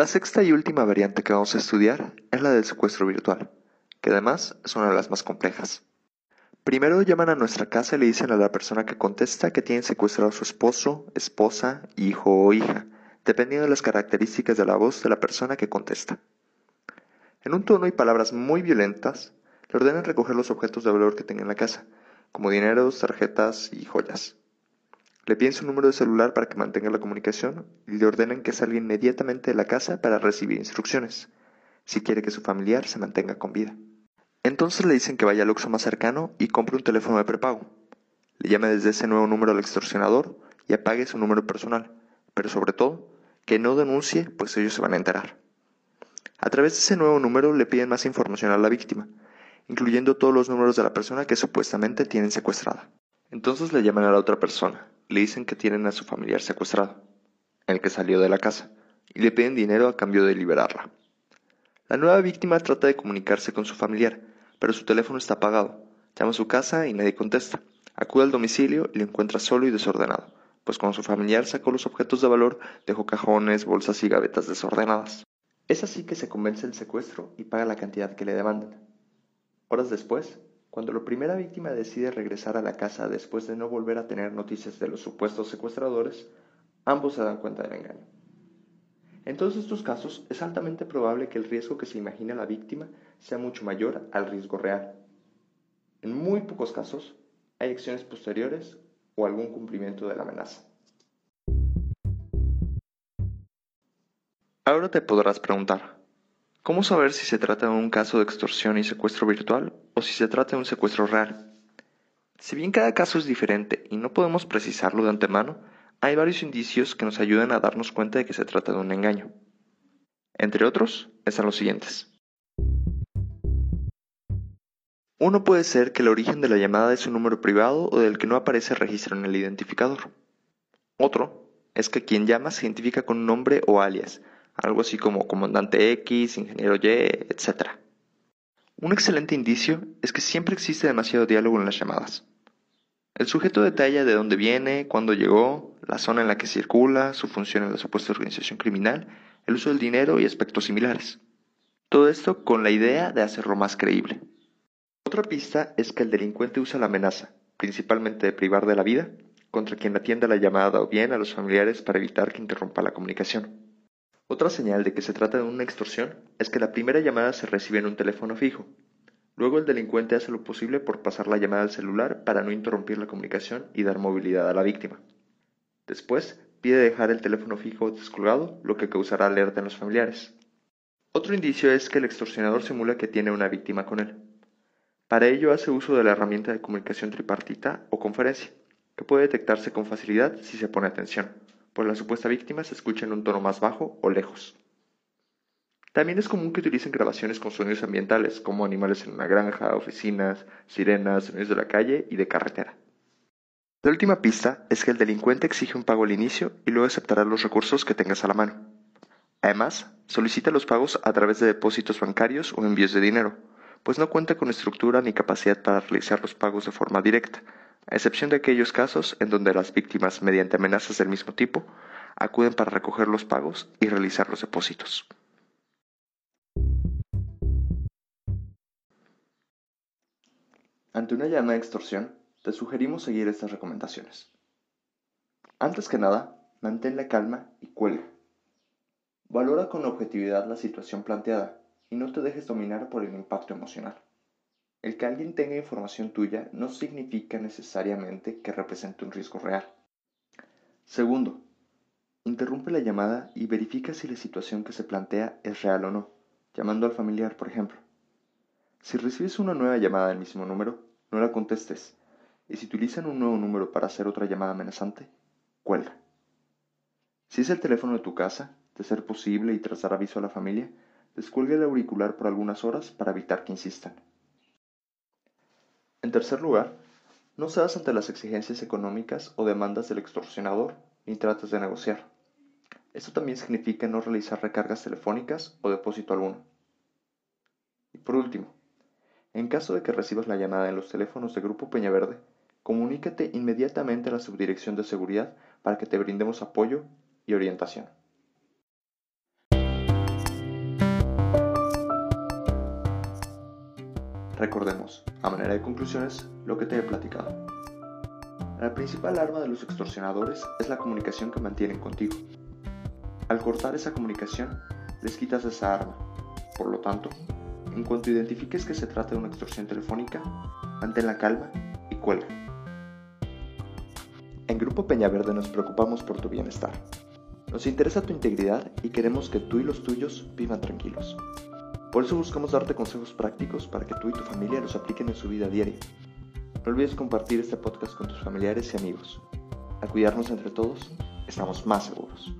La sexta y última variante que vamos a estudiar es la del secuestro virtual, que además es una de las más complejas. Primero llaman a nuestra casa y le dicen a la persona que contesta que tienen secuestrado a su esposo, esposa, hijo o hija, dependiendo de las características de la voz de la persona que contesta. En un tono y palabras muy violentas, le ordenan recoger los objetos de valor que tenga en la casa, como dineros, tarjetas y joyas. Le piden su número de celular para que mantenga la comunicación y le ordenan que salga inmediatamente de la casa para recibir instrucciones, si quiere que su familiar se mantenga con vida. Entonces le dicen que vaya al Oxxo más cercano y compre un teléfono de prepago. Le llame desde ese nuevo número al extorsionador y apague su número personal, pero sobre todo, que no denuncie, pues ellos se van a enterar. A través de ese nuevo número le piden más información a la víctima, incluyendo todos los números de la persona que supuestamente tienen secuestrada. Entonces le llaman a la otra persona, le dicen que tienen a su familiar secuestrado, el que salió de la casa, y le piden dinero a cambio de liberarla. La nueva víctima trata de comunicarse con su familiar, pero su teléfono está apagado. Llama a su casa y nadie contesta. Acude al domicilio y lo encuentra solo y desordenado, pues cuando su familiar sacó los objetos de valor, dejó cajones, bolsas y gavetas desordenadas. Es así que se convence el secuestro y paga la cantidad que le demandan. Horas después, cuando la primera víctima decide regresar a la casa después de no volver a tener noticias de los supuestos secuestradores, ambos se dan cuenta del engaño. En todos estos casos es altamente probable que el riesgo que se imagina la víctima sea mucho mayor al riesgo real. En muy pocos casos hay acciones posteriores o algún cumplimiento de la amenaza. Ahora te podrás preguntar, ¿Cómo saber si se trata de un caso de extorsión y secuestro virtual o si se trata de un secuestro real? Si bien cada caso es diferente y no podemos precisarlo de antemano, hay varios indicios que nos ayudan a darnos cuenta de que se trata de un engaño. Entre otros, están los siguientes. Uno puede ser que el origen de la llamada es un número privado o del que no aparece registro en el identificador. Otro es que quien llama se identifica con un nombre o alias, algo así como comandante X, ingeniero Y, etc. Un excelente indicio es que siempre existe demasiado diálogo en las llamadas. El sujeto detalla de dónde viene, cuándo llegó, la zona en la que circula, su función en la supuesta organización criminal, el uso del dinero y aspectos similares. Todo esto con la idea de hacerlo más creíble. Otra pista es que el delincuente usa la amenaza, principalmente de privar de la vida, contra quien atienda la llamada o bien a los familiares para evitar que interrumpa la comunicación. Otra señal de que se trata de una extorsión es que la primera llamada se recibe en un teléfono fijo. Luego el delincuente hace lo posible por pasar la llamada al celular para no interrumpir la comunicación y dar movilidad a la víctima. Después pide dejar el teléfono fijo descolgado, lo que causará alerta en los familiares. Otro indicio es que el extorsionador simula que tiene una víctima con él. Para ello hace uso de la herramienta de comunicación tripartita o conferencia, que puede detectarse con facilidad si se pone atención pues la supuesta víctima se escucha en un tono más bajo o lejos. También es común que utilicen grabaciones con sonidos ambientales, como animales en una granja, oficinas, sirenas, sonidos de la calle y de carretera. La última pista es que el delincuente exige un pago al inicio y luego aceptará los recursos que tengas a la mano. Además, solicita los pagos a través de depósitos bancarios o envíos de dinero, pues no cuenta con estructura ni capacidad para realizar los pagos de forma directa, a excepción de aquellos casos en donde las víctimas, mediante amenazas del mismo tipo, acuden para recoger los pagos y realizar los depósitos. Ante una llamada de extorsión, te sugerimos seguir estas recomendaciones. Antes que nada, mantén la calma y cuelga. Valora con objetividad la situación planteada y no te dejes dominar por el impacto emocional. El que alguien tenga información tuya no significa necesariamente que represente un riesgo real. Segundo, interrumpe la llamada y verifica si la situación que se plantea es real o no, llamando al familiar, por ejemplo. Si recibes una nueva llamada del mismo número, no la contestes, y si utilizan un nuevo número para hacer otra llamada amenazante, cuelga. Si es el teléfono de tu casa, de ser posible y tras dar aviso a la familia, descuelga el auricular por algunas horas para evitar que insistan. En tercer lugar, no cedas ante las exigencias económicas o demandas del extorsionador ni trates de negociar. Esto también significa no realizar recargas telefónicas o depósito alguno. Y por último, en caso de que recibas la llamada en los teléfonos de Grupo Peñaverde, comunícate inmediatamente a la Subdirección de Seguridad para que te brindemos apoyo y orientación. Recordemos, a manera de conclusiones, lo que te he platicado. La principal arma de los extorsionadores es la comunicación que mantienen contigo. Al cortar esa comunicación, les quitas esa arma. Por lo tanto, en cuanto identifiques que se trata de una extorsión telefónica, mantén la calma y cuelga. En Grupo Peñaverde nos preocupamos por tu bienestar. Nos interesa tu integridad y queremos que tú y los tuyos vivan tranquilos. Por eso buscamos darte consejos prácticos para que tú y tu familia los apliquen en su vida diaria no olvides compartir este podcast con tus familiares y amigos. Al cuidarnos entre todos, estamos más seguros.